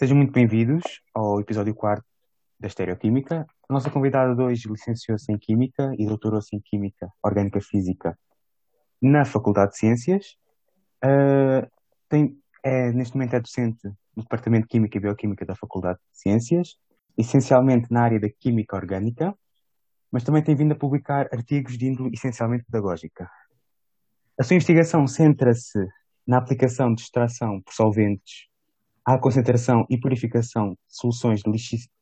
Sejam muito bem-vindos ao episódio 4 da Estereoquímica. A nossa convidada de hoje licenciou-se em Química e doutorou-se em Química Orgânica Física na Faculdade de Ciências. Uh, tem, é, neste momento é docente no Departamento de Química e Bioquímica da Faculdade de Ciências, essencialmente na área da Química Orgânica, mas também tem vindo a publicar artigos de índole essencialmente pedagógica. A sua investigação centra-se na aplicação de extração por solventes à concentração e purificação de soluções de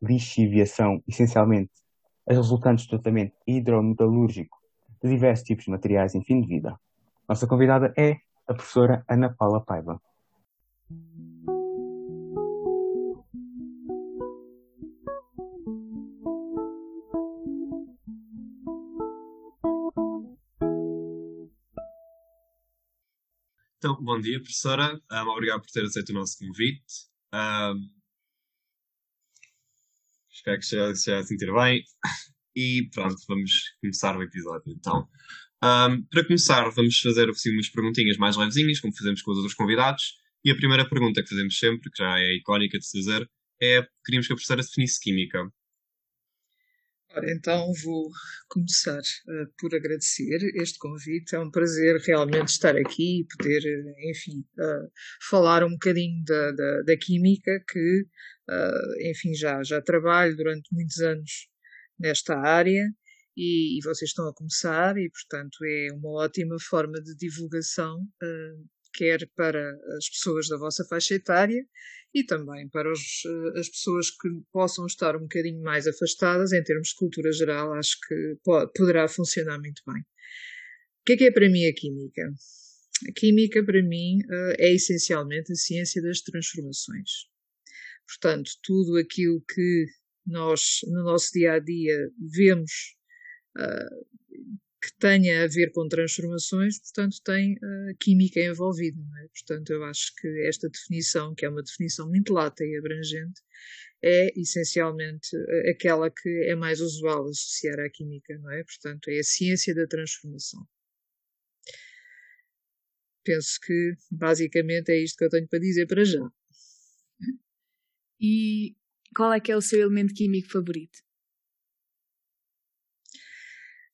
lixiviação, essencialmente as resultantes do tratamento hidrometalúrgico de diversos tipos de materiais em fim de vida. Nossa convidada é a professora Ana Paula Paiva. Bom dia, professora. Um, obrigado por ter aceito o nosso convite. Um, espero que já, já se sentir bem. E pronto, vamos começar o episódio. Então, um, para começar, vamos fazer assim, umas perguntinhas mais levezinhas, como fazemos com os outros convidados. E a primeira pergunta que fazemos sempre, que já é icónica de se é: queríamos que a professora definisse química. Então vou começar uh, por agradecer este convite. É um prazer realmente estar aqui e poder, uh, enfim, uh, falar um bocadinho da, da, da química que, enfim, já, já trabalho durante muitos anos nesta área e, e, vocês estão a começar e, portanto, é uma ótima forma de divulgação, quer para as pessoas da vossa faixa etária, e também para os, eh, as pessoas que possam estar um bocadinho mais afastadas em termos de cultura geral, acho que pode, poderá funcionar muito bem. O que é que é para mim a química? A química, para mim, eh, é essencialmente a ciência das transformações. Portanto, tudo aquilo que nós, no nosso dia a dia, vemos uh, que tenha a ver com transformações, portanto, tem uh, química envolvida. É? Portanto, eu acho que esta definição, que é uma definição muito lata e abrangente, é essencialmente uh, aquela que é mais usual associar à química, não é? Portanto, é a ciência da transformação. Penso que basicamente é isto que eu tenho para dizer para já. E qual é que é o seu elemento químico favorito?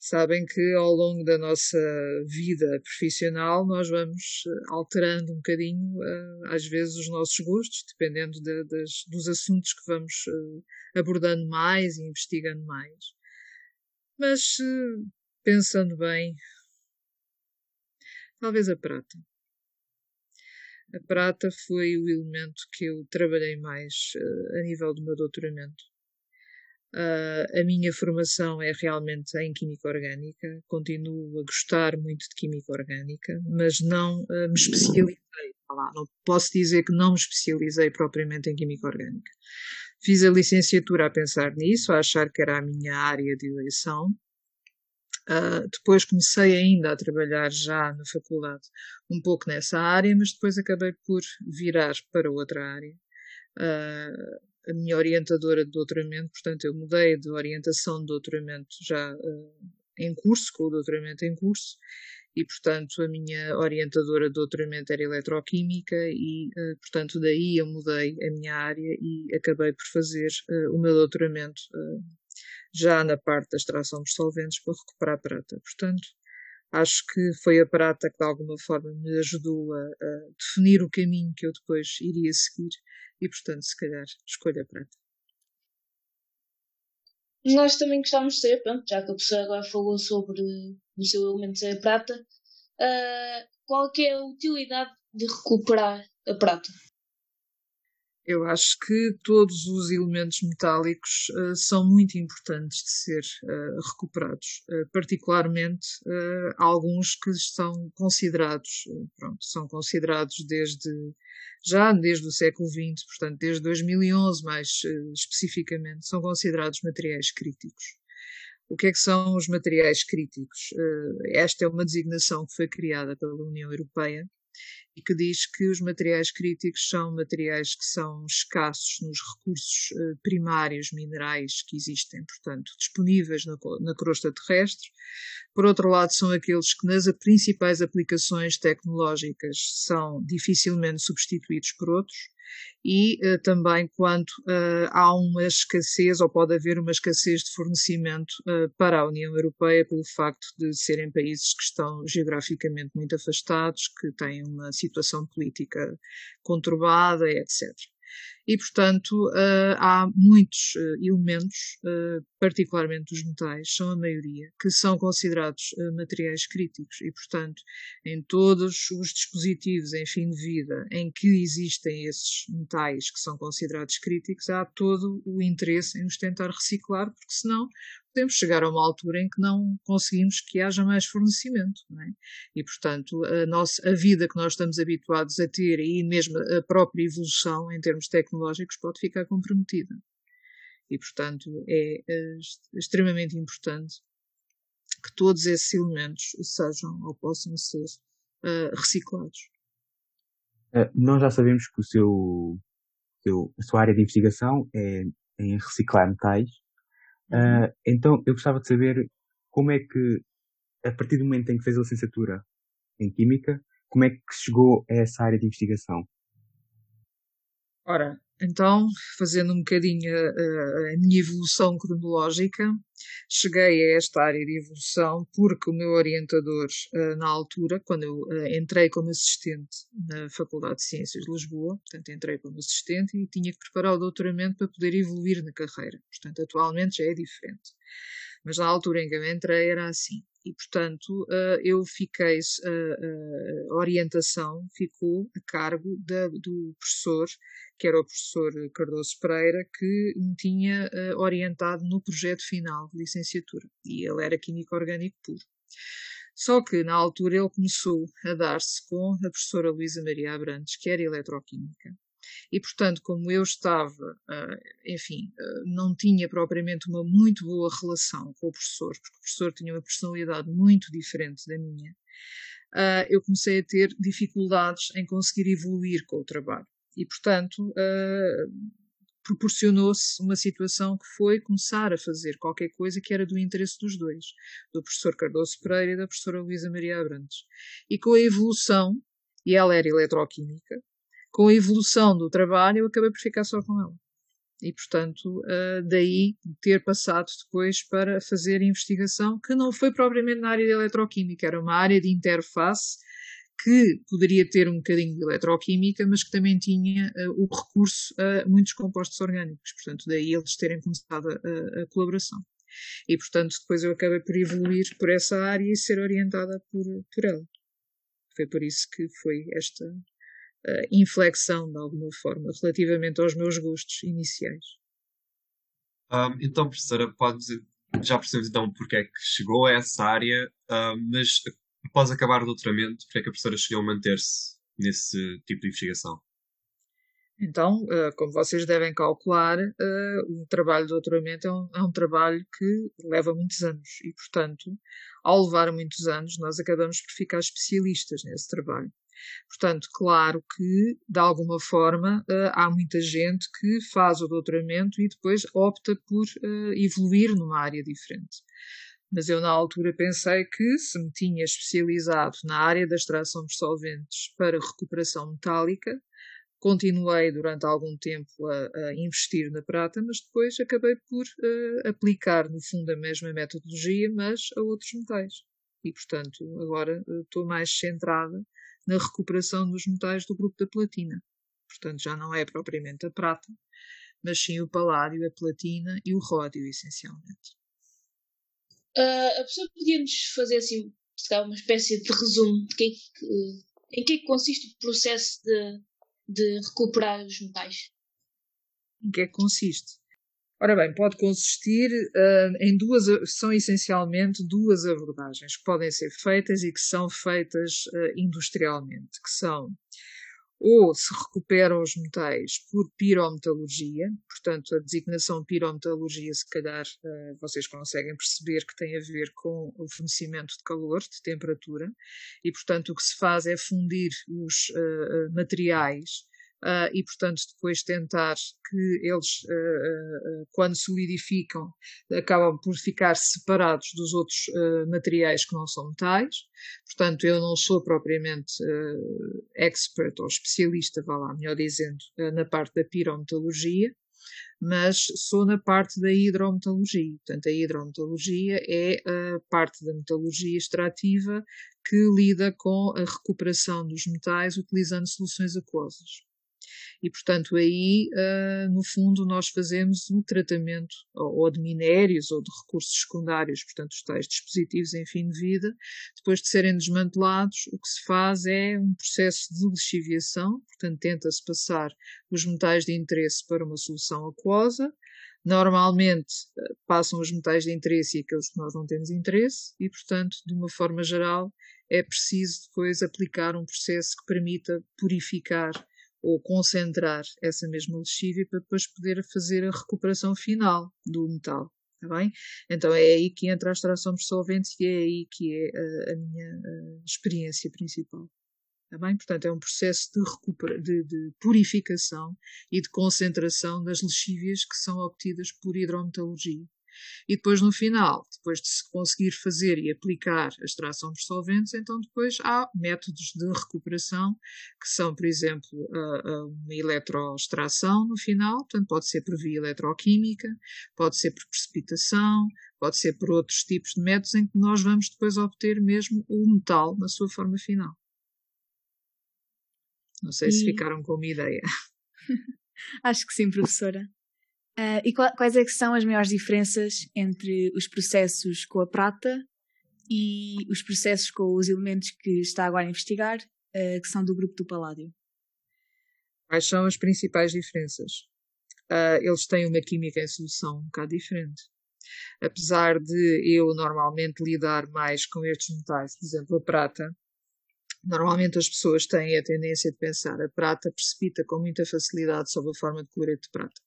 Sabem que ao longo da nossa vida profissional nós vamos eh, alterando um bocadinho, eh, às vezes, os nossos gostos, dependendo de, das, dos assuntos que vamos eh, abordando mais e investigando mais. Mas, pensando bem, talvez a prata. A prata foi o elemento que eu trabalhei mais a nível do meu doutoramento Uh, a minha formação é realmente em Química Orgânica, continuo a gostar muito de Química Orgânica, mas não uh, me especializei. não posso dizer que não me especializei propriamente em Química Orgânica. Fiz a licenciatura a pensar nisso, a achar que era a minha área de eleição. Uh, depois comecei ainda a trabalhar já na faculdade um pouco nessa área, mas depois acabei por virar para outra área. Uh, a minha orientadora de doutoramento, portanto, eu mudei de orientação de doutoramento já uh, em curso, com o doutoramento em curso, e, portanto, a minha orientadora de doutoramento era eletroquímica, e, uh, portanto, daí eu mudei a minha área e acabei por fazer uh, o meu doutoramento já na parte da extração dos solventes para recuperar prata. Portanto, acho que foi a prata que de alguma forma me ajudou a, a definir o caminho que eu depois iria seguir e, portanto, se calhar, escolha a prata. Nós também gostávamos de saber, pronto, já que a pessoa agora falou sobre o seu elemento ser a prata, uh, qual é a utilidade de recuperar a prata? Eu acho que todos os elementos metálicos uh, são muito importantes de ser uh, recuperados, uh, particularmente alguns que estão considerados, pronto, são considerados desde já desde o século XX, portanto desde 2011 mais especificamente, são considerados materiais críticos. O que é que são os materiais críticos? esta é uma designação que foi criada pela União Europeia e que diz que os materiais críticos são materiais que são escassos nos recursos uh, primários minerais que existem, portanto, disponíveis na, na, crosta terrestre. Por outro lado, são aqueles que nas principais aplicações tecnológicas são dificilmente substituídos por outros e uh, também quando uh, há uma escassez ou pode haver uma escassez de fornecimento uh, para a União Europeia pelo facto de serem países que estão geograficamente muito afastados, que têm uma situação política conturbada, etc. E, portanto, uh, há muitos uh, elementos, uh, particularmente os metais, são a maioria, que são considerados materiais críticos e, portanto, em todos os dispositivos em fim de vida em que existem esses metais que são considerados críticos, há todo o interesse em os tentar reciclar, porque senão podemos chegar a uma altura em que não conseguimos que haja mais fornecimento. É? E, portanto, a, nossa, a vida que nós estamos habituados a ter e mesmo a própria evolução em termos tecnológicos pode ficar comprometida. E, portanto, é, é extremamente importante que todos esses elementos sejam ou possam ser uh, reciclados. Uh, nós já sabemos que o seu, seu, a sua área de investigação é em reciclar metais Uh, então, eu gostava de saber como é que, a partir do momento em que fez a licenciatura em Química, como é que chegou a essa área de investigação? Ora, então, fazendo um bocadinho a, a, minha evolução cronológica, cheguei a esta área de evolução porque o meu orientador, uh, na altura, quando eu uh, entrei como assistente na Faculdade de Ciências de Lisboa, portanto, entrei como assistente e tinha que preparar o doutoramento para poder evoluir na carreira. Portanto, atualmente já é diferente. Mas na altura em que eu entrei era assim e, portanto, uh, eu fiquei, uh, a orientação ficou a cargo da, do professor, que era o professor Cardoso Pereira, que me tinha orientado no projeto final de licenciatura. E ele era químico orgânico puro. Só que, na altura, ele começou a dar-se com a professora Luísa Maria Abrantes, que era eletroquímica. E, portanto, como eu estava, uh, enfim, uh, não tinha propriamente uma muito boa relação com o professor, porque o professor tinha uma personalidade muito diferente da minha, uh, eu comecei a ter dificuldades em conseguir evoluir com o trabalho. E, portanto, proporcionou-se uma situação que foi começar a fazer qualquer coisa que era do interesse dos dois, do professor Cardoso Pereira e da professora Luísa Maria Abrantes. E com a evolução, e ela era eletroquímica, com a evolução do trabalho, eu acabei por ficar só com ela. E, portanto, uh, daí ter passado depois para fazer investigação, que não foi propriamente na área de eletroquímica, era uma área de interface que poderia ter um bocadinho de eletroquímica, mas que também tinha uh, o recurso a muitos compostos orgânicos. Portanto, daí eles terem começado a, a, colaboração. E, portanto, depois eu acabei por evoluir por essa área e ser orientada por, por ela. Foi por isso que foi esta, inflexão, de alguma forma, relativamente aos meus gostos iniciais. Um, então, professora, pode dizer, já percebemos então porque é que chegou a essa área, mas após acabar o doutoramento, porque é que a professora chegou a manter-se nesse tipo de investigação? Então, uh, como vocês devem calcular, uh, o trabalho de doutoramento é um, é um, trabalho que leva muitos anos e, portanto, ao levar muitos anos, nós acabamos por ficar especialistas nesse trabalho. Portanto, claro que, de alguma forma, uh, há muita gente que faz o doutoramento e depois opta por uh, evoluir numa área diferente. Mas eu, na altura, pensei que, se me tinha especializado na área da extração de solventes para recuperação metálica, continuei durante algum tempo a, a, investir na prata, mas depois acabei por uh, aplicar, no fundo, a mesma metodologia, mas a outros metais. E, portanto, agora estou mais centrada na recuperação dos metais do grupo da platina. Portanto, já não é propriamente a prata, mas sim o paládio, a platina e o ródio, essencialmente. Uh, a pessoa podia-nos fazer assim, uma espécie de resumo de que, que, em que, é que consiste o processo de, de recuperar os metais? Em que é que consiste? Ora bem, pode consistir uh, em duas, são essencialmente duas abordagens que podem ser feitas e que são feitas uh, industrialmente, que são ou se recuperam os metais por pirometalurgia, portanto, a designação pirometalurgia, se calhar uh, vocês conseguem perceber que tem a ver com o fornecimento de calor, de temperatura, e portanto o que se faz é fundir os materiais uh, e, portanto, depois tentar que eles, uh, quando solidificam, acabam por ficar separados dos outros materiais que não são metais. Portanto, eu não sou propriamente expert ou especialista, vá lá, melhor dizendo, na parte da pirometalurgia, mas sou na parte da hidrometalurgia. Portanto, a hidrometalurgia é a parte da metalurgia extrativa que lida com a recuperação dos metais utilizando soluções aquosas. E, portanto, aí, uh, no fundo, nós fazemos um tratamento ou, de minérios ou de recursos secundários, portanto, os tais dispositivos em fim de vida. Depois de serem desmantelados, o que se faz é um processo de lixiviação, portanto, tenta-se passar os metais de interesse para uma solução aquosa. Normalmente ah, passam os metais de interesse e aqueles que nós não temos interesse, e, portanto, de uma forma geral, é preciso depois aplicar um processo que permita purificar ou concentrar essa mesma lexívia para depois poder fazer a recuperação final do metal. Está bem? Então é aí que entra a extração de solventes e é aí que é a, a minha a experiência principal. Está bem? Portanto, é um processo de, recupera, de, de purificação e de concentração das lexívias que são obtidas por hidrometalurgia. E depois, no final, depois de se conseguir fazer e aplicar a extração dos solventes, então depois há métodos de recuperação, que são, por exemplo, uma eletroextração no final, portanto, pode ser por via eletroquímica, pode ser por precipitação, pode ser por outros tipos de métodos em que nós vamos depois obter mesmo o metal na sua forma final. Não sei e... se ficaram com uma ideia. Acho que sim, professora. Uh, e quais é que são as maiores diferenças entre os processos com a prata e os processos com os elementos que está agora a investigar, uh, que são do grupo do Paládio? Quais são as principais diferenças? Uh, eles têm uma química em solução um bocado diferente. Apesar de eu normalmente lidar mais com estes metais, por exemplo, a prata, normalmente as pessoas têm a tendência de pensar a prata precipita com muita facilidade sob a forma de cloreto de prata.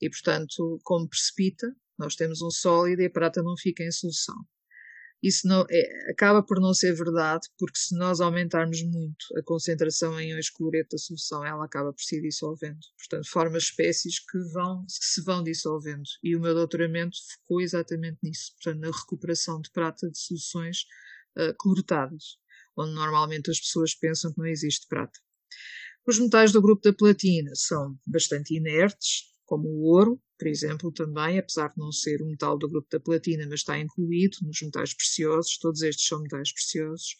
E, portanto, como precipita, nós temos um sólido e a prata não fica em solução. Isso não, é, acaba por não ser verdade, porque se nós aumentarmos muito a concentração em íons cloreto da solução, ela acaba por se dissolvendo. Portanto, forma espécies que, vão, que se vão dissolvendo. E o meu doutoramento focou exatamente nisso, portanto, na recuperação de prata de soluções uh, onde normalmente as pessoas pensam que não existe prata. Os metais do grupo da platina são bastante inertes, como o ouro, por exemplo, também, apesar de não ser um metal do grupo da platina, mas está incluído nos metais preciosos, todos estes são metais preciosos,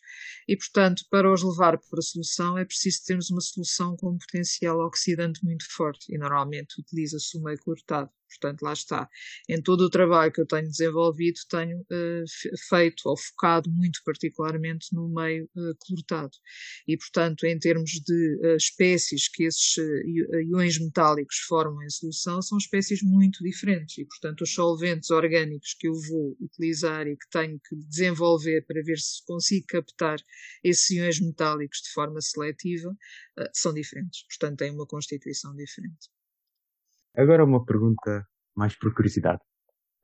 e, portanto, para os levar para a solução é preciso termos uma solução com um potencial oxidante muito forte, e normalmente utiliza-se o meio cortado. Portanto, lá está. Em todo o trabalho que eu tenho desenvolvido, tenho uh, feito ou focado muito particularmente no meio uh. E, portanto, em termos de uh, espécies que esses iões metálicos formam em solução, são espécies muito diferentes. E, portanto, os solventes orgânicos que eu vou utilizar e que tenho que desenvolver para ver se consigo captar esses iões metálicos de forma seletiva são diferentes. Portanto, têm uma constituição diferente. Agora uma pergunta mais por curiosidade.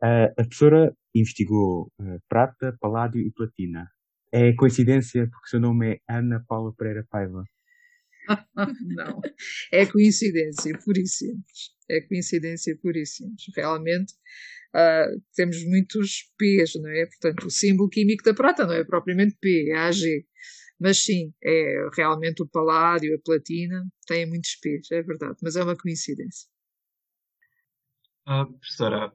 Uh, a professora investigou uh, prata, paládio e platina. É coincidência porque seu nome é Ana Paula Pereira Paiva? não, é coincidência, pura e simples. É coincidência pura e simples. Realmente uh, temos muitos P's, não é? Portanto, o símbolo químico da prata não é propriamente P, é AG. Mas sim, é realmente o paládio, a platina, têm muitos P's, é verdade, mas é uma coincidência. Uh, professora,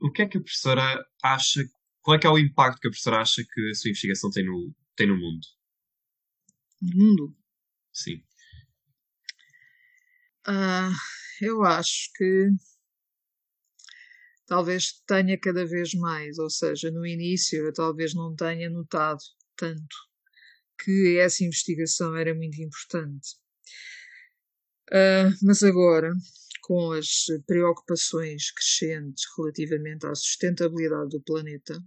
o que é que a professora acha? Qual é que é o impacto que a professora acha que a sua investigação tem no, tem no mundo? No mundo? Sim. Uh, eu acho que talvez tenha cada vez mais, ou seja, no início eu talvez não tenha notado tanto que essa investigação era muito importante. Uh, mas agora, com as preocupações crescentes relativamente à sustentabilidade do planeta,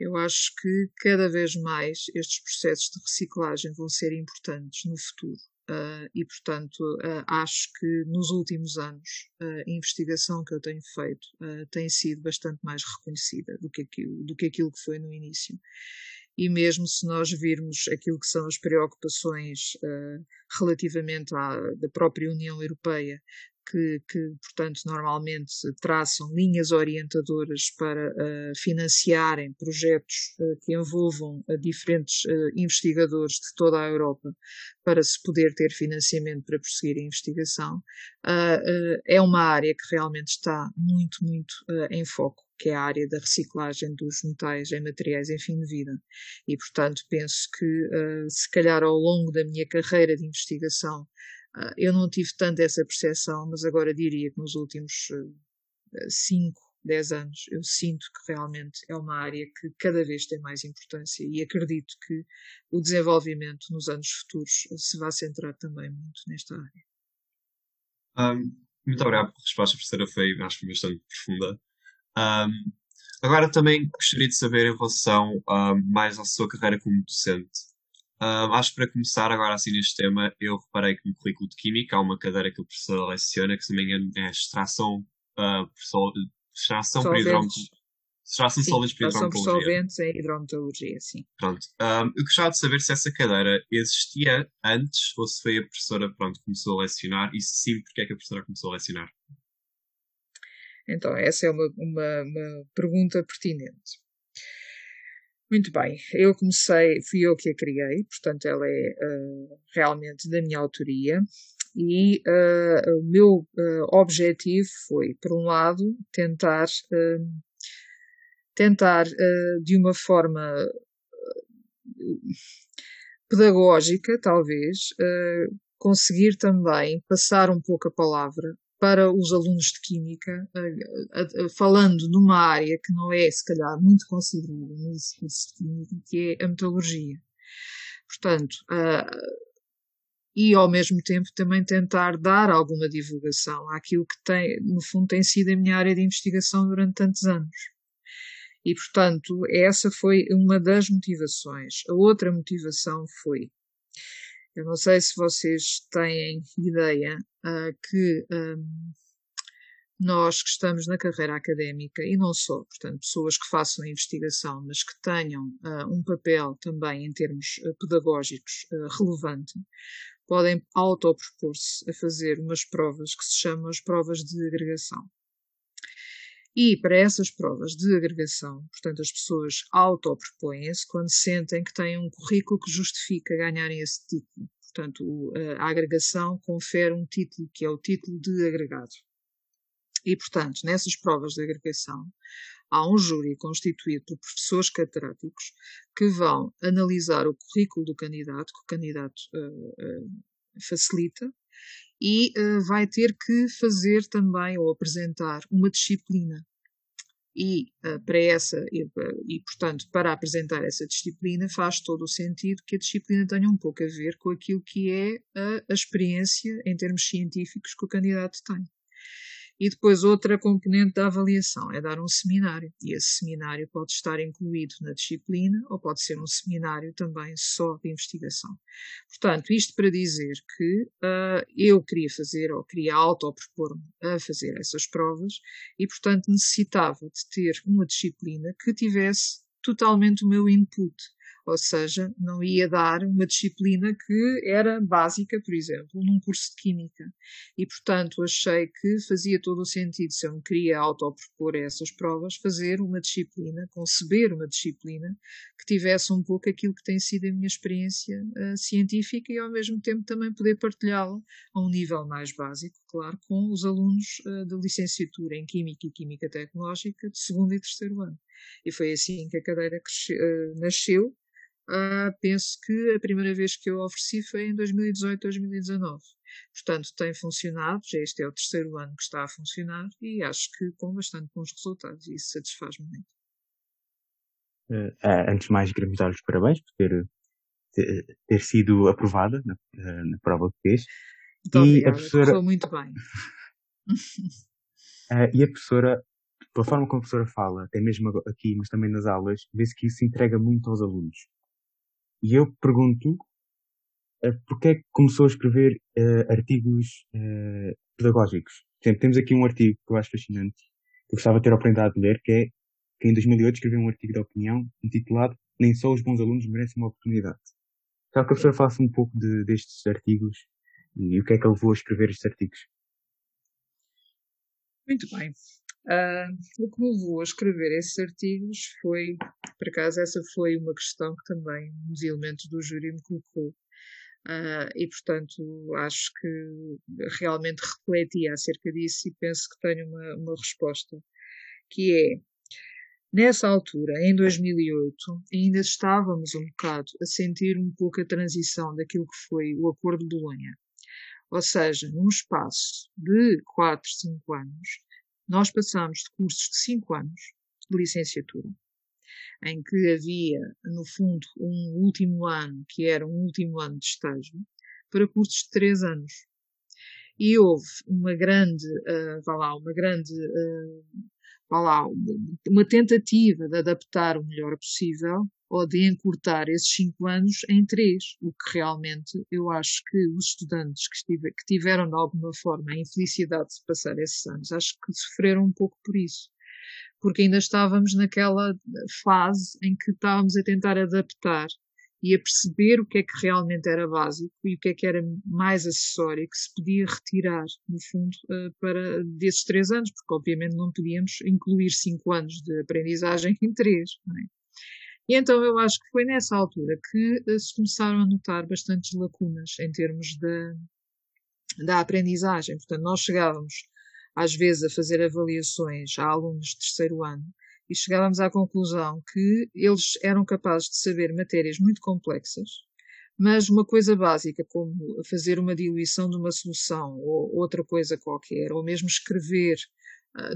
eu acho que cada vez mais estes processos de reciclagem vão ser importantes no futuro. Uh, e, portanto, uh, acho que nos últimos anos a investigação que eu tenho feito uh, tem sido bastante mais reconhecida do que, aquilo, do que aquilo que foi no início. E mesmo se nós virmos aquilo que são as preocupações relativamente à da própria União Europeia que, que, portanto, normalmente traçam linhas orientadoras para uh, financiarem projetos uh, que envolvam uh, diferentes investigadores de toda a Europa para se poder ter financiamento para prosseguir a investigação, é uma área que realmente está muito, muito em foco que é a área da reciclagem dos metais em materiais em fim de vida. E, portanto, penso que, se calhar, ao longo da minha carreira de investigação, Uh, eu não tive tanto essa percepção, mas agora diria que nos últimos 5, uh, 10 anos eu sinto que realmente é uma área que cada vez tem mais importância e acredito que o desenvolvimento nos anos futuros se vai centrar também muito nesta área. Um, muito obrigado pela resposta, professora. Foi, acho que bastante profunda. Um, agora também gostaria de saber em relação um, mais à sua carreira como docente. Uh, acho que para começar agora assim neste tema, eu reparei que no currículo de Química há uma cadeira que o professor leciona, que se não me engano é extração, uh, por extração por hidrómetro. Extração solventes por hidrometologia. solventes em hidrometologia, sim. Pronto. Um, eu gostava de saber se essa cadeira existia antes ou se foi a professora pronto, que começou a lecionar e se sim, porque é que a professora começou a lecionar? Então, essa é uma, uma, uma pergunta pertinente. Muito bem, eu comecei, fui eu que a criei, portanto ela é uh, realmente da minha autoria. E uh, o meu uh, objetivo foi, por um lado, tentar tentar de uma forma pedagógica, talvez, conseguir também passar um pouco a palavra para os alunos de Química, falando numa área que não é, se calhar, muito considerada no exercício de Química, que é a metodologia. Portanto, e ao mesmo tempo também tentar dar alguma divulgação àquilo que tem, no fundo, tem sido a minha área de investigação durante tantos anos. E, portanto, essa foi uma das motivações. A outra motivação foi eu não sei se vocês têm ideia uh, que um, nós que estamos na carreira académica, e não só, portanto, pessoas que façam investigação, mas que tenham uh, um papel também em termos uh, pedagógicos relevante, podem autopropor-se a fazer umas provas que se chamam as provas de agregação. E para essas provas de agregação, portanto, as pessoas autopropõem-se quando sentem que têm um currículo que justifica ganharem esse título. Portanto, a agregação confere um título que é o título de agregado. E, portanto, nessas provas de agregação, há um júri constituído por professores catedráticos que vão analisar o currículo do candidato, que o candidato uh, uh, facilita, e uh, vai ter que fazer também ou apresentar uma disciplina. E uh, para essa, e, e, portanto, para apresentar essa disciplina, faz todo o sentido que a disciplina tenha um pouco a ver com aquilo que é a, a experiência em termos científicos que o candidato tem. E depois outra componente da avaliação é dar um seminário. E esse seminário pode estar incluído na disciplina ou pode ser um seminário também só de investigação. Portanto, isto para dizer que uh, eu queria fazer ou queria autopropor-me a fazer essas provas e, portanto, necessitava de ter uma disciplina que tivesse totalmente o meu input ou seja, não ia dar uma disciplina que era básica, por exemplo, num curso de Química. E, portanto, achei que fazia todo o sentido, se eu me queria autopropor essas provas, fazer uma disciplina, conceber uma disciplina que tivesse um pouco aquilo que tem sido a minha experiência uh, científica e, ao mesmo tempo, também poder partilhá-la a um nível mais básico, claro, com os alunos uh, de licenciatura em Química e Química Tecnológica de segundo e terceiro ano. E foi assim que a cadeira cresceu, uh, nasceu Uh, penso que a primeira vez que eu ofereci foi em 2018, 2019. Portanto, tem funcionado, já este é o terceiro ano que está a funcionar e acho que com bastante bons resultados e isso satisfaz-me muito. Uh, antes de mais, queremos dar os parabéns por ter, ter, ter sido aprovada na, na, prova que fez. Muito e obrigada, a professora... muito bem. uh, e a professora, pela forma como a professora fala, até mesmo aqui, mas também nas aulas, vê-se que isso entrega muito aos alunos. E eu pergunto, uh, porque é que começou a escrever uh, artigos uh, pedagógicos? Exemplo, temos aqui um artigo que eu acho fascinante, que eu gostava de ter a oportunidade de ler, que é que em 2008 escreveu um artigo de opinião intitulado Nem só os bons alunos merecem uma oportunidade. Quero que a professora falasse um pouco de, destes artigos e o que é que ele levou a escrever estes artigos. Muito bem. Uh, o que me levou a escrever esses artigos foi, por acaso, essa foi uma questão que também um dos elementos do júri me colocou. Uh, e, portanto, acho que realmente refleti acerca disso e penso que tenho uma, uma resposta, que é, nessa altura, em 2008, ainda estávamos um bocado a sentir um pouco a transição daquilo que foi o Acordo de Bolonha. Ou seja, num espaço de 4, 5 anos, nós passamos de cursos de 5 anos de licenciatura, em que havia, no fundo, um último ano, que era um último ano de estágio, para cursos de 3 anos. E houve uma grande, uh, vá lá, uma grande, uh, vá lá, uma tentativa de adaptar o melhor possível ou de encurtar esses cinco anos em três, o que realmente eu acho que os estudantes que, estive, que tiveram de alguma forma a infelicidade de passar esses anos, acho que sofreram um pouco por isso. Porque ainda estávamos naquela fase em que estávamos a tentar adaptar e a perceber o que é que realmente era básico e o que é que era mais acessório que se podia retirar, no fundo, eh, para desses três anos, porque obviamente não podíamos incluir cinco anos de aprendizagem em três. Não é? E então eu acho que foi nessa altura que eh, se começaram a notar bastantes lacunas em termos da, da aprendizagem. Portanto, nós chegávamos às vezes a fazer avaliações a alunos de terceiro ano e chegávamos à conclusão que eles eram capazes de saber matérias muito complexas, mas uma coisa básica como fazer uma diluição de uma solução ou outra coisa qualquer, ou mesmo escrever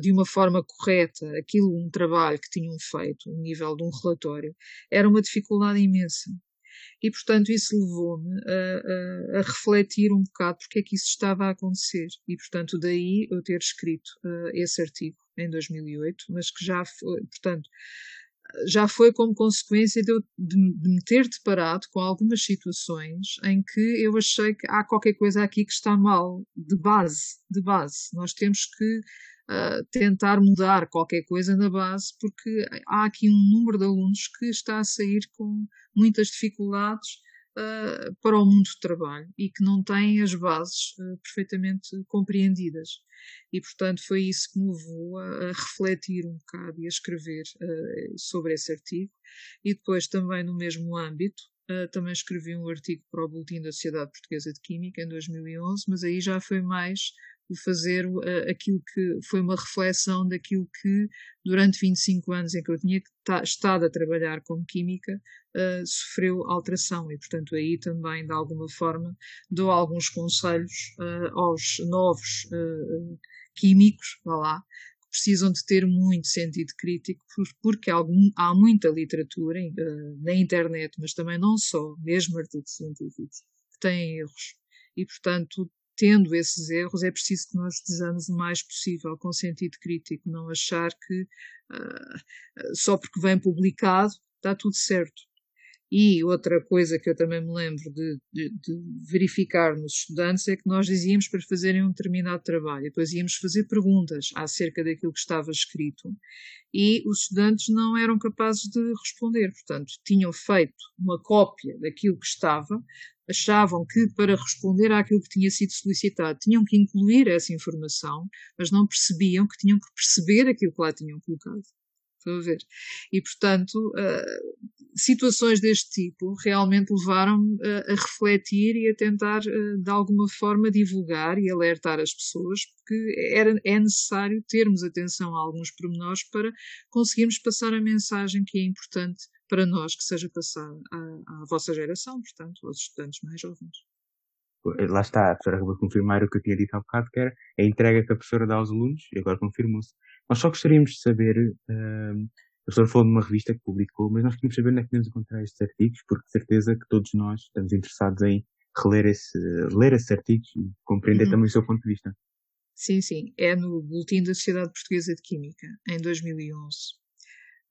de uma forma correta aquilo, um trabalho que tinham feito, um nível de um relatório, era uma dificuldade imensa. E, portanto, isso levou-me a, a, a, refletir um bocado porque é que isso estava a acontecer. E, portanto, daí eu ter escrito uh, esse artigo em 2008, mas que já foi, portanto, já foi como consequência de, eu, de, de me ter deparado com algumas situações em que eu achei que há qualquer coisa aqui que está mal, de base, de base. Nós temos que uh, tentar mudar qualquer coisa na base, porque há aqui um número de alunos que está a sair com muitas dificuldades uh, para o mundo do trabalho e que não têm as bases uh, perfeitamente compreendidas. E, portanto, foi isso que me levou a, a refletir um bocado e a escrever sobre esse artigo. E depois, também no mesmo âmbito, Uh, também escrevi um artigo para o Boletim da Sociedade Portuguesa de Química em 2011, mas aí já foi mais de fazer uh, aquilo que foi uma reflexão daquilo que durante 25 anos em que eu tinha estado a trabalhar como química uh, sofreu alteração. E portanto aí também de alguma forma dou alguns conselhos uh, aos novos químicos, vá lá, que precisam de ter muito sentido crítico porque há muita literatura na internet, mas também não só, mesmo artigos científicos, que têm erros. E, portanto, tendo esses erros, é preciso que nós estejamos o mais possível com sentido crítico, não achar que uh, só porque vem publicado está tudo certo. E outra coisa que eu também me lembro de, de, de, verificar nos estudantes é que nós dizíamos para fazerem um determinado trabalho, depois íamos fazer perguntas acerca daquilo que estava escrito e os estudantes não eram capazes de responder. Portanto, tinham feito uma cópia daquilo que estava, achavam que para responder àquilo que tinha sido solicitado tinham que incluir essa informação, mas não percebiam que tinham que perceber aquilo que lá tinham colocado. Estão a ver? E, portanto, uh, situações deste tipo realmente levaram-me a, a, refletir e a tentar, uh, de alguma forma, divulgar e alertar as pessoas, porque era, é necessário termos atenção a alguns pormenores para conseguirmos passar a mensagem que é importante para nós que seja passada à, à vossa geração, portanto, aos estudantes mais jovens. Lá está, a professora acabou de confirmar o que eu tinha dito há bocado, que era a entrega que a professora dá aos alunos, e agora confirmou-se. Nós só gostaríamos de saber, uh, a professora falou numa revista que publicou, mas nós queríamos saber onde é que podemos encontrar estes artigos, porque de certeza que todos nós estamos interessados em reler esse, ler esses artigos e compreender uhum. também o seu ponto de vista. Sim, sim. É no Boletim da Sociedade Portuguesa de Química, em 2011.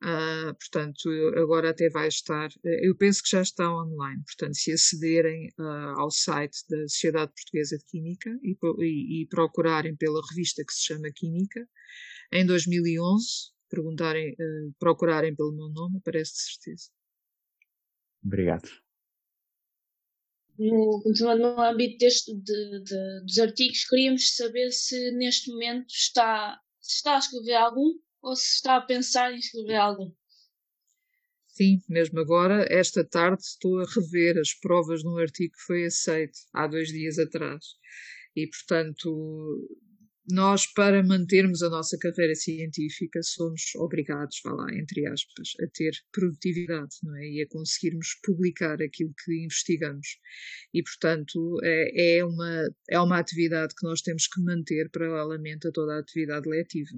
Uh, portanto, agora até vai estar, eu penso que já está online. Portanto, se acederem uh, ao site da Sociedade Portuguesa de Química e, e, e, procurarem pela revista que se chama Química, em 2011, perguntarem, uh, procurarem pelo meu nome, aparece de certeza. Obrigado. No, continuando no âmbito deste, de, de, dos artigos, queríamos saber se neste momento está, se está a escrever algum ou se está a pensar em escrever algum? Sim, mesmo agora, esta tarde, estou a rever as provas de um artigo que foi aceito há dois dias atrás. E, portanto, nós, para mantermos a nossa carreira científica, somos obrigados, vá lá, entre aspas, a ter produtividade, não é? E a conseguirmos publicar aquilo que investigamos. E, portanto, é, é, uma, é uma atividade que nós temos que manter paralelamente a toda a atividade letiva.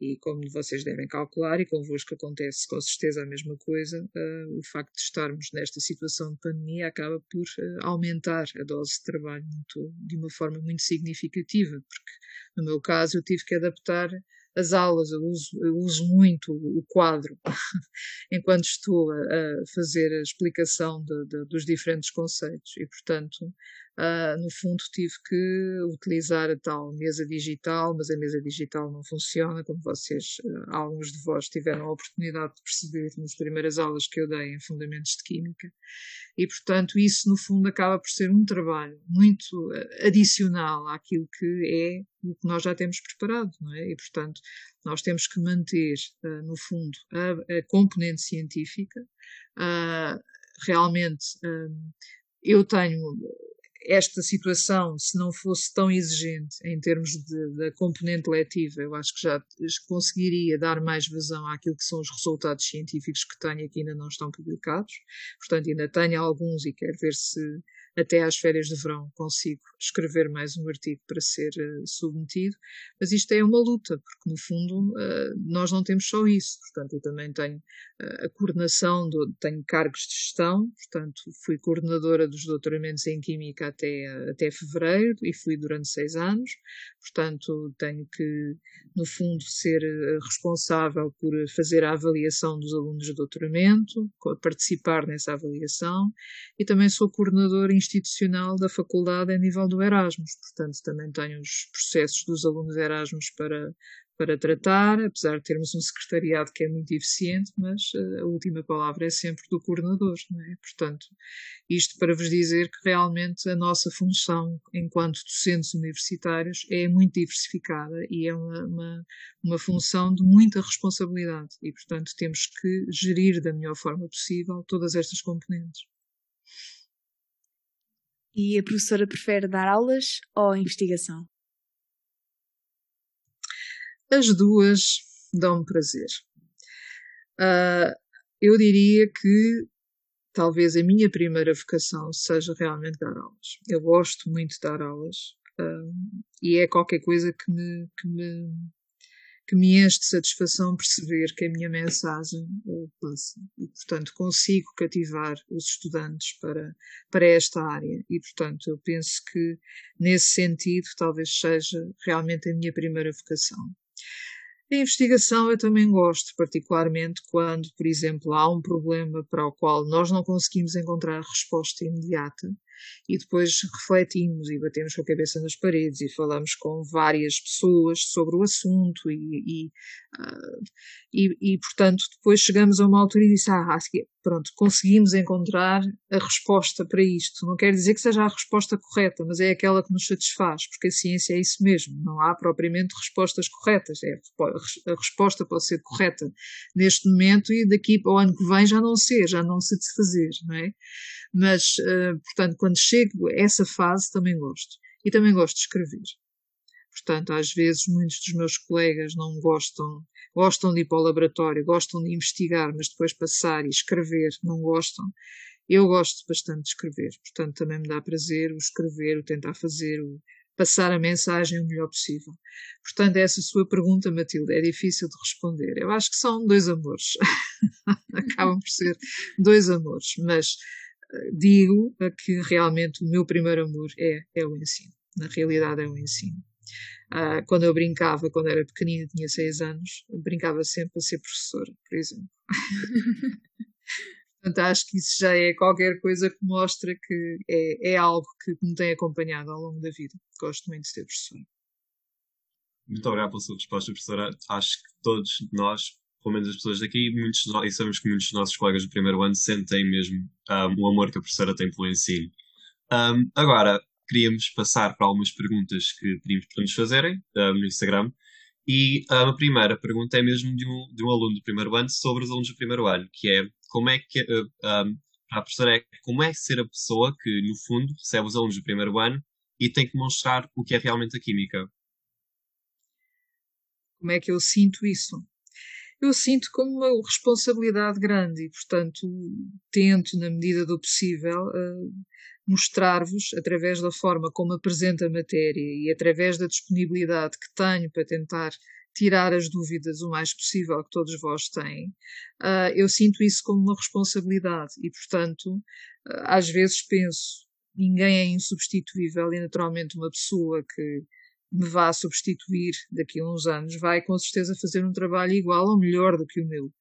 E como vocês devem calcular, e convosco acontece com certeza a mesma coisa, uh, o facto de estarmos nesta situação de pandemia acaba por uh, aumentar a dose de trabalho muito, de uma forma muito significativa, porque no meu caso eu tive que adaptar as aulas, eu uso, eu uso muito o quadro enquanto estou a, a fazer a explicação de, de, dos diferentes conceitos. E, portanto, Uh, no fundo, tive que utilizar a tal mesa digital, mas a mesa digital não funciona, como vocês, uh, alguns de vós tiveram a oportunidade de perceber nas primeiras aulas que eu dei em Fundamentos de Química. E, portanto, isso, no fundo, acaba por ser um trabalho muito uh, adicional àquilo que é o que nós já temos preparado, não é? E, portanto, nós temos que manter, no fundo, a, a componente científica. realmente, eu tenho esta situação, se não fosse tão exigente em termos da componente letiva, eu acho que já conseguiria dar mais vazão àquilo que são os resultados científicos que tenho que ainda não estão publicados. Portanto, ainda tenho alguns e quero ver se até às férias de verão consigo escrever mais um artigo para ser uh, submetido, mas isto é uma luta, porque no fundo uh, nós não temos só isso, portanto eu também tenho uh, a coordenação, do, tenho cargos de gestão, portanto fui coordenadora dos doutoramentos em Química até, até fevereiro e fui durante seis anos, portanto tenho que no fundo ser responsável por fazer a avaliação dos alunos de doutoramento, participar nessa avaliação e também sou coordenadora institucional da faculdade a nível do Erasmus. Portanto, também tenho os processos dos alunos Erasmus para, para tratar, apesar de termos um secretariado que é muito eficiente, mas uh, a última palavra é sempre do coordenador, não é? Portanto, isto para vos dizer que realmente a nossa função enquanto docentes universitários é muito diversificada e é uma, uma, uma função de muita responsabilidade e, portanto, temos que gerir da melhor forma possível todas estas componentes. E a professora prefere dar aulas ou investigação? As duas dão-me prazer. Uh, eu diria que talvez a minha primeira vocação seja realmente dar aulas. Eu gosto muito de dar aulas uh, e é qualquer coisa que me, que me que me enche de satisfação perceber que a minha mensagem passa e, portanto, consigo cativar os estudantes para, para esta área. E, portanto, eu penso que, nesse sentido, talvez seja realmente a minha primeira vocação. A investigação eu também gosto, particularmente quando, por exemplo, há um problema para o qual nós não conseguimos encontrar resposta imediata e depois refletimos e batemos com a cabeça nas paredes e falamos com várias pessoas sobre o assunto e, e, uh, e, e portanto, depois chegamos a uma altura e disse, ah, pronto, conseguimos encontrar a resposta para isto. Não quer dizer que seja a resposta correta, mas é aquela que nos satisfaz, porque a ciência é isso mesmo. Não há propriamente respostas corretas. É, a resposta pode ser correta neste momento e daqui para o ano que vem já não ser, já não se desfazer, não é? Mas, uh, portanto, quando chego a essa fase também gosto. E também gosto de escrever. Portanto, às vezes muitos dos meus colegas não gostam, gostam de ir para o laboratório, gostam de investigar, mas depois passar e escrever não gostam. Eu gosto bastante de escrever, portanto também me dá prazer o escrever, o tentar fazer, o passar a mensagem o melhor possível. Portanto, essa sua pergunta, Matilde, é difícil de responder. Eu acho que são dois amores. Acabam por ser dois amores, mas digo que realmente o meu primeiro amor é, é o ensino. Na realidade é o ensino. Uh, quando eu brincava, quando era pequenina, tinha seis anos, brincava sempre a ser professora, por exemplo. Portanto, acho que isso já é qualquer coisa que mostra que é, é algo que me tem acompanhado ao longo da vida. Gosto muito de ser professora. Muito obrigado pela sua resposta, professora. Acho que todos nós, pelo menos as pessoas daqui, muitos e sabemos que muitos dos nossos colegas do primeiro ano sentem mesmo um, o amor que a professora tem pelo ensino. Um, agora, queríamos passar para algumas perguntas que pedimos para nos fazerem um, no Instagram. E a primeira pergunta é mesmo de um, de um aluno do primeiro ano sobre os alunos do primeiro ano, que é como é que uh, um, a professora é como é ser a pessoa que, no fundo, recebe os alunos do primeiro ano e tem que demonstrar o que é realmente a química. Como é que eu sinto isso? Eu sinto como uma responsabilidade grande e, portanto, tento, na medida do possível, uh, mostrar-vos, através da forma como apresento a matéria e através da disponibilidade que tenho para tentar tirar as dúvidas o mais possível que todos vós têm, uh, eu sinto isso como uma responsabilidade e, portanto, uh, às vezes penso, ninguém é insubstituível e, naturalmente, uma pessoa que me vá substituir daqui a uns anos vai com certeza fazer um trabalho igual ou melhor do que o meu.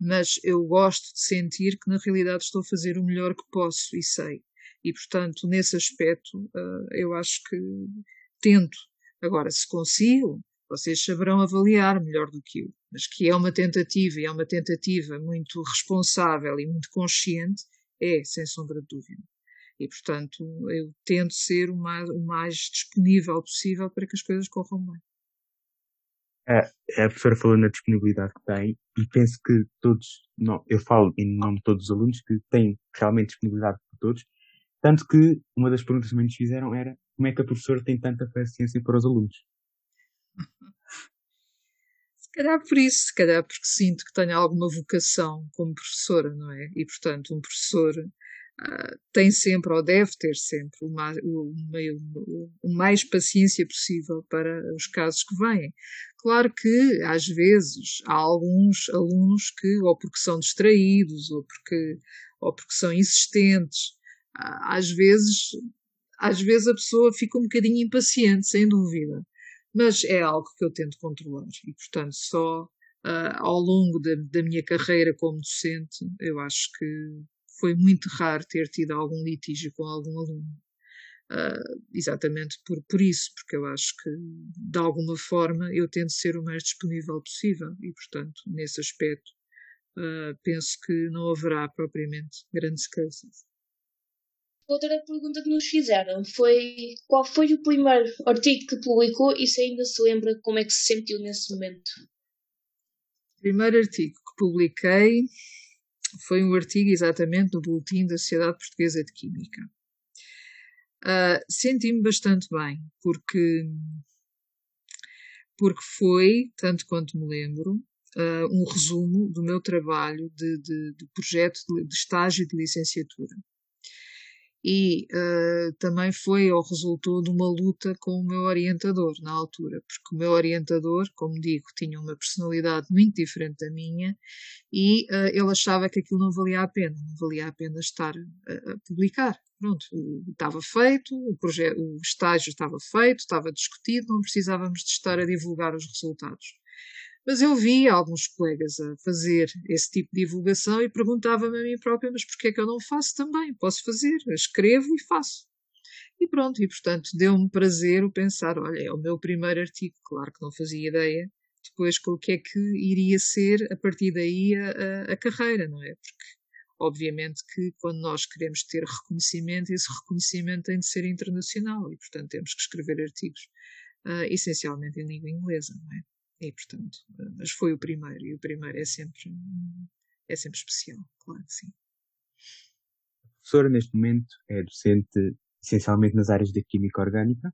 Mas eu gosto de sentir que na realidade estou a fazer o melhor que posso e sei. E portanto, nesse aspecto, uh, eu acho que tento. Agora, se consigo, vocês saberão avaliar melhor do que eu. Mas que é uma tentativa e é uma tentativa muito responsável e muito consciente, é, sem sombra de dúvida. E, portanto, eu tento ser o mais, o mais disponível possível para que as coisas corram bem. A, a professora falou na disponibilidade que tem e penso que todos, não, eu falo em nome de todos os alunos, que têm realmente disponibilidade para todos, tanto que uma das perguntas que me fizeram era como é que a professora tem tanta paciência para os alunos? Se calhar por isso, se calhar porque sinto que tenho alguma vocação como professora, não é? E portanto, um professor tem sempre, ou deve ter sempre, o mais, o, o, o mais paciência possível para os casos que vêm. Claro que, às vezes, há alguns alunos que, ou porque são distraídos, ou porque, ou porque são insistentes, às vezes, às vezes a pessoa fica um bocadinho impaciente, sem dúvida. Mas é algo que eu tento controlar e, portanto, só uh, ao longo da, da, minha carreira como docente, eu acho que foi muito raro ter tido algum litígio com algum aluno. Uh, exatamente por, por isso, porque eu acho que, de alguma forma, eu tento ser o mais disponível possível e, portanto, nesse aspecto, uh, penso que não haverá propriamente grandes casos. Outra pergunta que nos fizeram foi qual foi o primeiro artigo que publicou e se ainda se lembra como é que se sentiu nesse momento. O primeiro artigo que publiquei foi um artigo exatamente no Boletim da Sociedade Portuguesa de Química. Uh, Senti-me bastante bem, porque, porque foi, tanto quanto me lembro, uh, um resumo do meu trabalho de, de, de projeto de, de estágio de licenciatura e uh, também foi ou resultou de uma luta com o meu orientador na altura, porque o meu orientador, como digo, tinha uma personalidade muito diferente da minha e uh, ele achava que aquilo não valia a pena, não valia a pena estar a, a publicar. Pronto, estava feito, o, projeto, o estágio estava feito, estava discutido, não precisávamos de estar a divulgar os resultados. Mas eu vi alguns colegas a fazer esse tipo de divulgação e perguntava-me a mim própria, mas porquê é que eu não faço também? Posso fazer, escrevo e faço. E pronto, e portanto deu-me prazer o pensar, olha, é o meu primeiro artigo, claro que não fazia ideia depois com o que é que iria ser a partir daí a, a, carreira, não é? Porque obviamente que quando nós queremos ter reconhecimento, esse reconhecimento tem de ser internacional e portanto temos que escrever artigos uh, essencialmente em língua inglesa, não é? E, portanto, mas foi o primeiro, e o primeiro é sempre, é sempre especial, claro que sim. A professora, neste momento, é docente essencialmente nas áreas da Química Orgânica,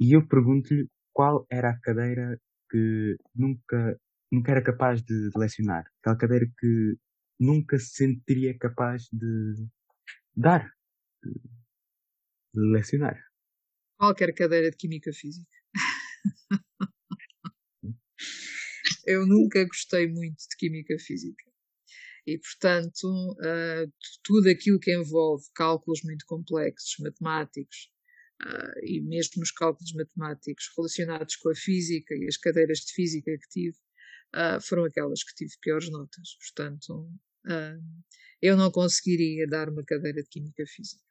e eu pergunto-lhe qual era a cadeira que nunca, nunca era capaz de, de lecionar, aquela cadeira que nunca se sentiria capaz de dar, de, de lecionar. Qualquer cadeira de Química Física. eu nunca gostei muito de química física. E, portanto, uh, tudo aquilo que envolve cálculos muito complexos, matemáticos, uh, e mesmo os cálculos matemáticos relacionados com a física e as cadeiras de física que tive uh, foram aquelas que tive piores notas. Portanto, eu não conseguiria dar uma cadeira de química física.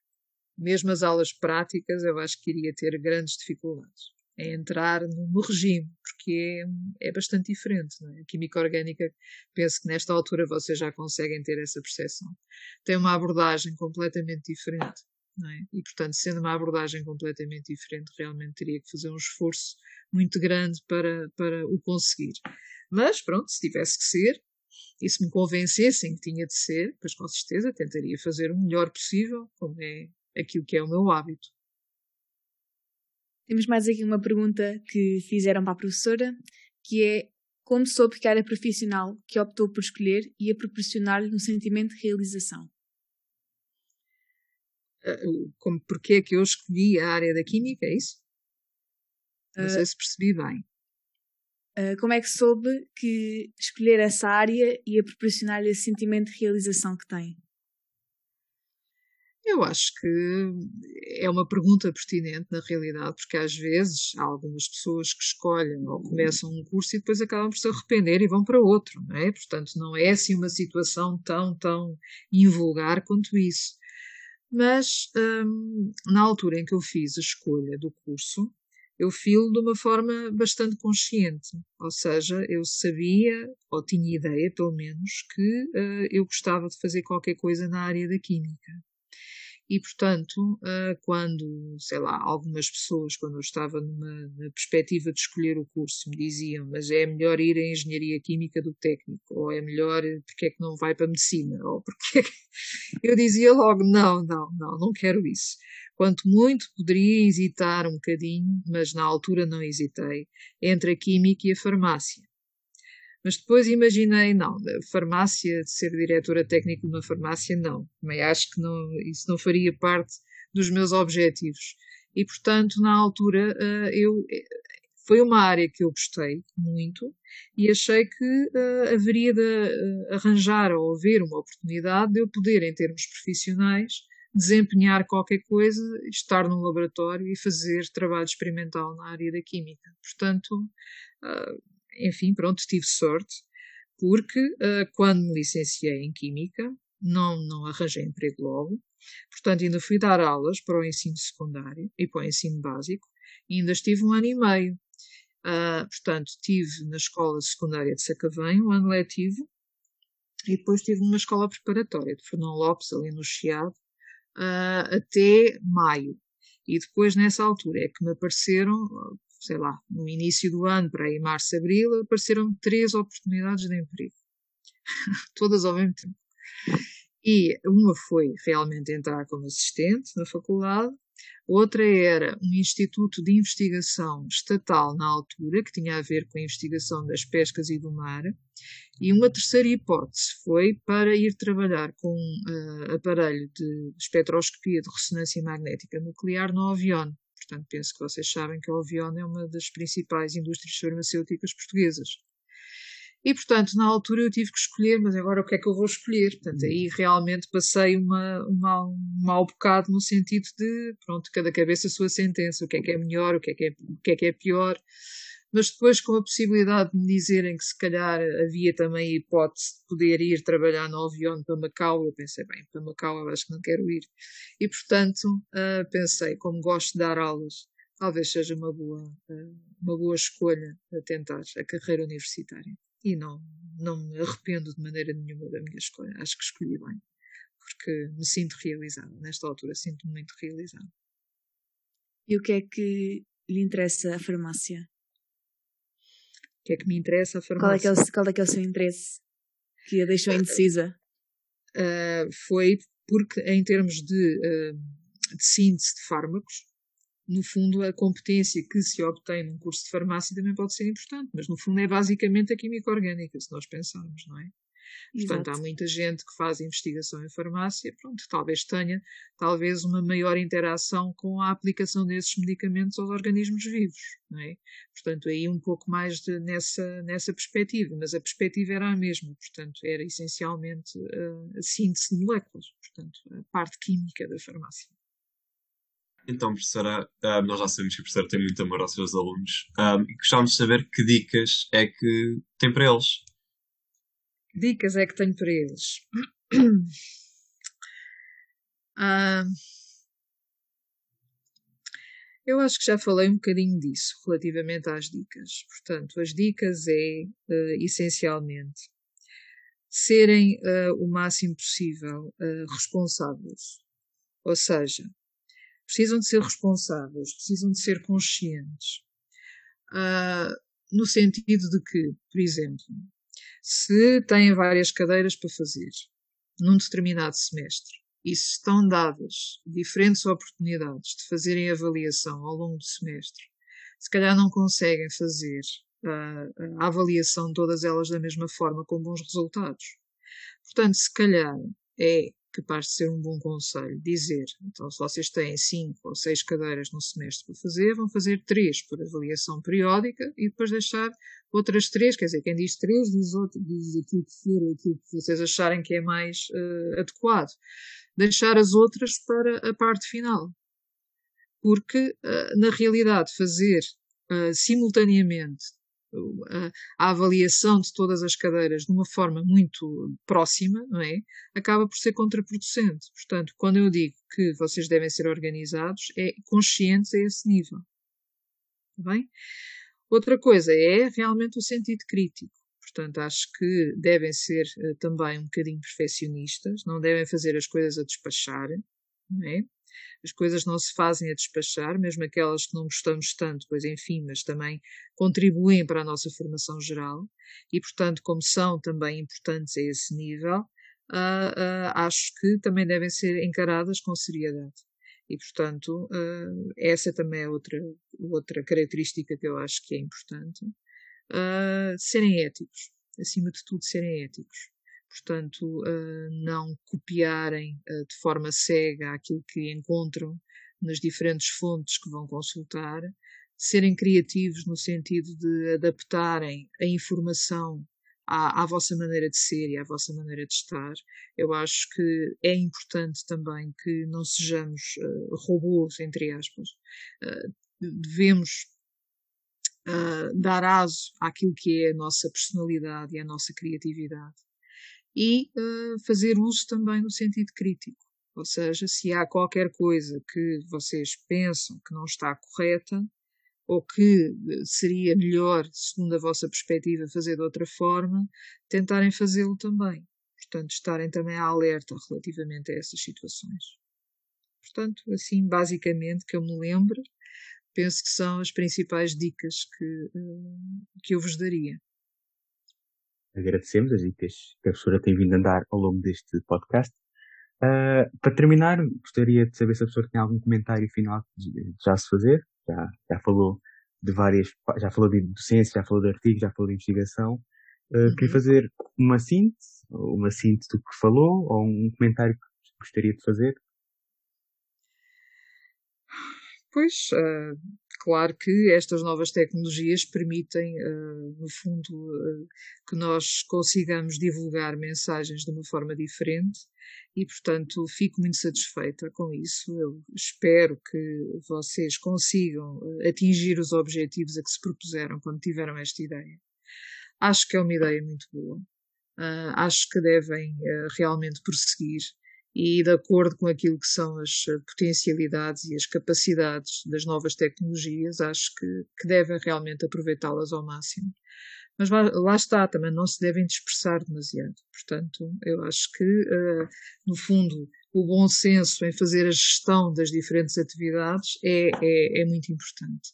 Mesmo as aulas práticas, eu acho que iria ter grandes dificuldades em entrar no, no regime, porque é, é bastante diferente. É? A química orgânica, penso que nesta altura vocês já conseguem ter essa percepção. Tem uma abordagem completamente diferente. É? E, portanto, sendo uma abordagem completamente diferente, realmente teria que fazer um esforço muito grande para, para o conseguir. Mas, pronto, se tivesse que ser, e se me convencessem que tinha de ser, pois com certeza tentaria fazer o melhor possível, como é aquilo que é o meu hábito. Temos mais aqui uma pergunta que fizeram para a professora, que é como soube que era profissional que optou por escolher e a proporcionar-lhe um sentimento de realização? Uh, como porque é que eu escolhi a área da química, é isso? Não uh, sei se percebi bem. Uh, como é que soube que escolher essa área ia proporcionar-lhe esse sentimento de realização que tem? Eu acho que é uma pergunta pertinente, na realidade, porque às vezes há algumas pessoas que escolhem ou começam um curso e depois acabam por se arrepender e vão para outro, não é? Portanto, não é assim uma situação tão, tão invulgar quanto isso. Mas, hum, na altura em que eu fiz a escolha do curso, eu filo de uma forma bastante consciente, ou seja, eu sabia, ou tinha ideia, pelo menos, que uh, eu gostava de fazer qualquer coisa na área da química. E, portanto, ah, quando, sei lá, algumas pessoas, quando eu estava numa perspectiva de escolher o curso, me diziam, mas é melhor ir em engenharia química do técnico, ou é melhor, porque é que não vai para a medicina, ou porque é. Eu dizia logo, não, não, não, não quero isso. Quanto muito poderia hesitar um bocadinho, mas na altura não hesitei, entre a química e a farmácia. Mas depois imaginei, não, farmácia, de ser diretora técnica de uma farmácia, não. Também acho que não, isso não faria parte dos meus objetivos. E, portanto, na altura, eh, eu, eh, foi uma área que eu gostei muito e achei que uh, haveria de arranjar ou haver uma oportunidade de eu poder, em termos profissionais, desempenhar qualquer coisa, estar num laboratório e fazer trabalho experimental na área da química. Portanto, enfim, pronto, tive sorte, porque uh, quando me licenciei em Química, não, não arranjei emprego logo, portanto ainda fui dar aulas para o ensino secundário e para o ensino básico, e ainda estive um ano e meio. Uh, portanto, estive na escola secundária de Sacavém, um ano letivo, e depois estive numa escola preparatória de Fernão Lopes, ali no Chiado, uh, até maio. E depois, nessa altura, é que me apareceram sei lá, no início do ano, para aí março, abril, apareceram três oportunidades de emprego. Todas ao mesmo tempo. E uma foi realmente entrar como assistente na faculdade, outra era um instituto de investigação estatal na altura, que tinha a ver com a investigação das pescas e do mar, e uma terceira hipótese foi para ir trabalhar com uh, aparelho de espectroscopia de ressonância magnética nuclear no avião. Portanto, penso que vocês sabem que a Ovion é uma das principais indústrias farmacêuticas portuguesas. E, portanto, na altura eu tive que escolher, mas agora o que é que eu vou escolher? Portanto, aí realmente passei uma, uma, um mau bocado no sentido de, pronto, cada cabeça a sua sentença, o que é que é melhor, o que é que é, o que é, que é pior mas depois com a possibilidade de me dizerem que se calhar havia também a hipótese de poder ir trabalhar no avião para Macau, eu pensei, bem, para Macau eu acho que não quero ir. E portanto uh, pensei, como gosto de dar aulas, talvez seja uma boa, uh, uma boa escolha a tentar a carreira universitária. E não, não me arrependo de maneira nenhuma da minha escolha, acho que escolhi bem, porque me sinto realizada, nesta altura sinto-me muito realizada. E o que é que lhe interessa a farmácia? O que é que me interessa a farmácia? Qual é que é o, qual é, que é o seu interesse que a deixou indecisa? Uh, foi porque, em termos de, uh, de síntese de fármacos, no fundo, a competência que se obtém num curso de farmácia também pode ser importante, mas no fundo é basicamente a química orgânica, se nós pensarmos, não é? Portanto, Exato. há muita gente que faz investigação em farmácia, pronto, talvez tenha talvez uma maior interação com a aplicação desses medicamentos aos organismos vivos, não é? Portanto, aí um pouco mais de, nessa, nessa perspectiva, mas a perspectiva era a mesma, portanto, era essencialmente a, a síntese de moléculas, portanto, a parte química da farmácia. Então, professora, uh, nós já sabemos que a professora tem muito amor aos seus alunos um, e gostávamos de saber que dicas é que tem para eles. Dicas é que tenho para eles. Ah, eu acho que já falei um bocadinho disso relativamente às dicas. Portanto, as dicas é uh, essencialmente serem uh, o máximo possível uh, responsáveis. Ou seja, precisam de ser responsáveis, precisam de ser conscientes. no sentido de que, por exemplo, se têm várias cadeiras para fazer num determinado semestre e se estão dadas diferentes oportunidades de fazerem avaliação ao longo do semestre, se calhar não conseguem fazer uh, a avaliação todas elas da mesma forma com bons resultados. Portanto, se calhar é capaz de ser um bom conselho dizer, então se vocês têm cinco ou seis cadeiras no semestre para fazer, vão fazer três por avaliação periódica e depois deixar outras três, quer dizer, quem diz três diz, outro, diz aquilo que for, aquilo que vocês acharem que é mais uh, adequado deixar as outras para a parte final. Porque, uh, na realidade, fazer uh, simultaneamente uh, a avaliação de todas as cadeiras de uma forma muito próxima, não é? Acaba por ser contraproducente. Portanto, quando eu digo que vocês devem ser organizados, é conscientes a esse nível. Está bem? Outra coisa é realmente o sentido crítico. Portanto, acho que devem ser uh, também um bocadinho perfeccionistas, não devem fazer as coisas a despachar, não é? As coisas não se fazem a despachar, mesmo aquelas que não gostamos tanto, pois enfim, mas também contribuem para a nossa formação geral e, portanto, como são também importantes a esse nível, uh, uh, acho que também devem ser encaradas com seriedade. E, portanto, uh, essa também é outra, outra característica que eu acho que é importante serem éticos, acima de tudo serem éticos. Portanto, uh, não copiarem uh, de forma cega aquilo que encontram nas diferentes fontes que vão consultar, serem criativos no sentido de adaptarem a informação à, à, vossa maneira de ser e à vossa maneira de estar. Eu acho que é importante também que não sejamos uh, robôs, entre aspas. Uh, devemos uh, dar aso àquilo que é a nossa personalidade e a nossa criatividade. E uh, fazer uso também no sentido crítico. Ou seja, se há qualquer coisa que vocês pensam que não está correta, ou que seria melhor, segundo a vossa perspectiva, fazer de outra forma, tentarem fazê-lo também. Portanto, estarem também alerta relativamente a essas situações. Portanto, assim, basicamente, que eu me lembro, penso que são as principais dicas que, eh, que eu vos daria. Agradecemos as dicas que a professora tem vindo a dar ao longo deste podcast. Uh, para terminar, gostaria de saber se a professora tem algum comentário final já se fazer. Já, já falou de várias, já falou de docência, já falou de artigos, já falou de investigação. Uh, uhum. Queria fazer uma síntese, uma síntese do que falou, ou um comentário que gostaria de fazer Pois, uh, claro que estas novas tecnologias permitem, uh, no fundo, uh, que nós consigamos divulgar mensagens de uma forma diferente e, portanto, fico muito satisfeita com isso. Eu espero que vocês consigam atingir os objetivos a que se propuseram quando tiveram esta ideia. Acho que é uma ideia muito boa. acho que devem realmente prosseguir e de acordo com aquilo que são as eh, potencialidades e as capacidades das novas tecnologias, acho que, que devem realmente aproveitá-las ao máximo. Mas lá, lá, está, também não se devem dispersar demasiado. Portanto, eu acho que, uh, no fundo, o bom senso em fazer a gestão das diferentes atividades é, é, é muito importante.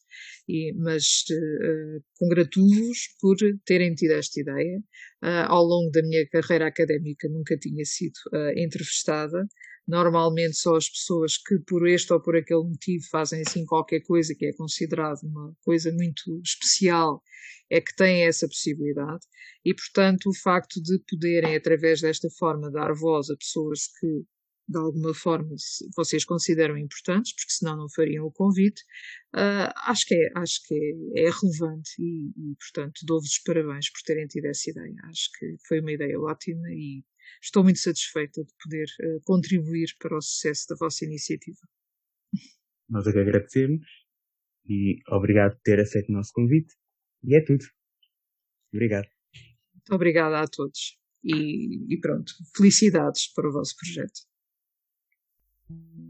E, mas uh, congratulo-vos por terem tido esta ideia. Uh, ao longo da minha carreira académica nunca tinha sido uh, entrevistada. Normalmente só as pessoas que por este ou por aquele motivo fazem assim qualquer coisa que é considerado uma coisa muito especial é que têm essa possibilidade e portanto o facto de poderem através desta forma dar voz a pessoas que de alguma forma vocês consideram importantes, porque senão não fariam o convite, uh, acho que, é, acho que é, é relevante e, e portanto, dou-vos os parabéns por terem tido essa ideia. Acho que foi uma ideia ótima e estou muito satisfeita de poder uh, contribuir para o sucesso da vossa iniciativa. Nós é que agradecemos e obrigado por ter aceito o nosso convite. E é tudo. Obrigado. Muito obrigada a todos. E, e pronto, felicidades para o vosso projeto. Thank you.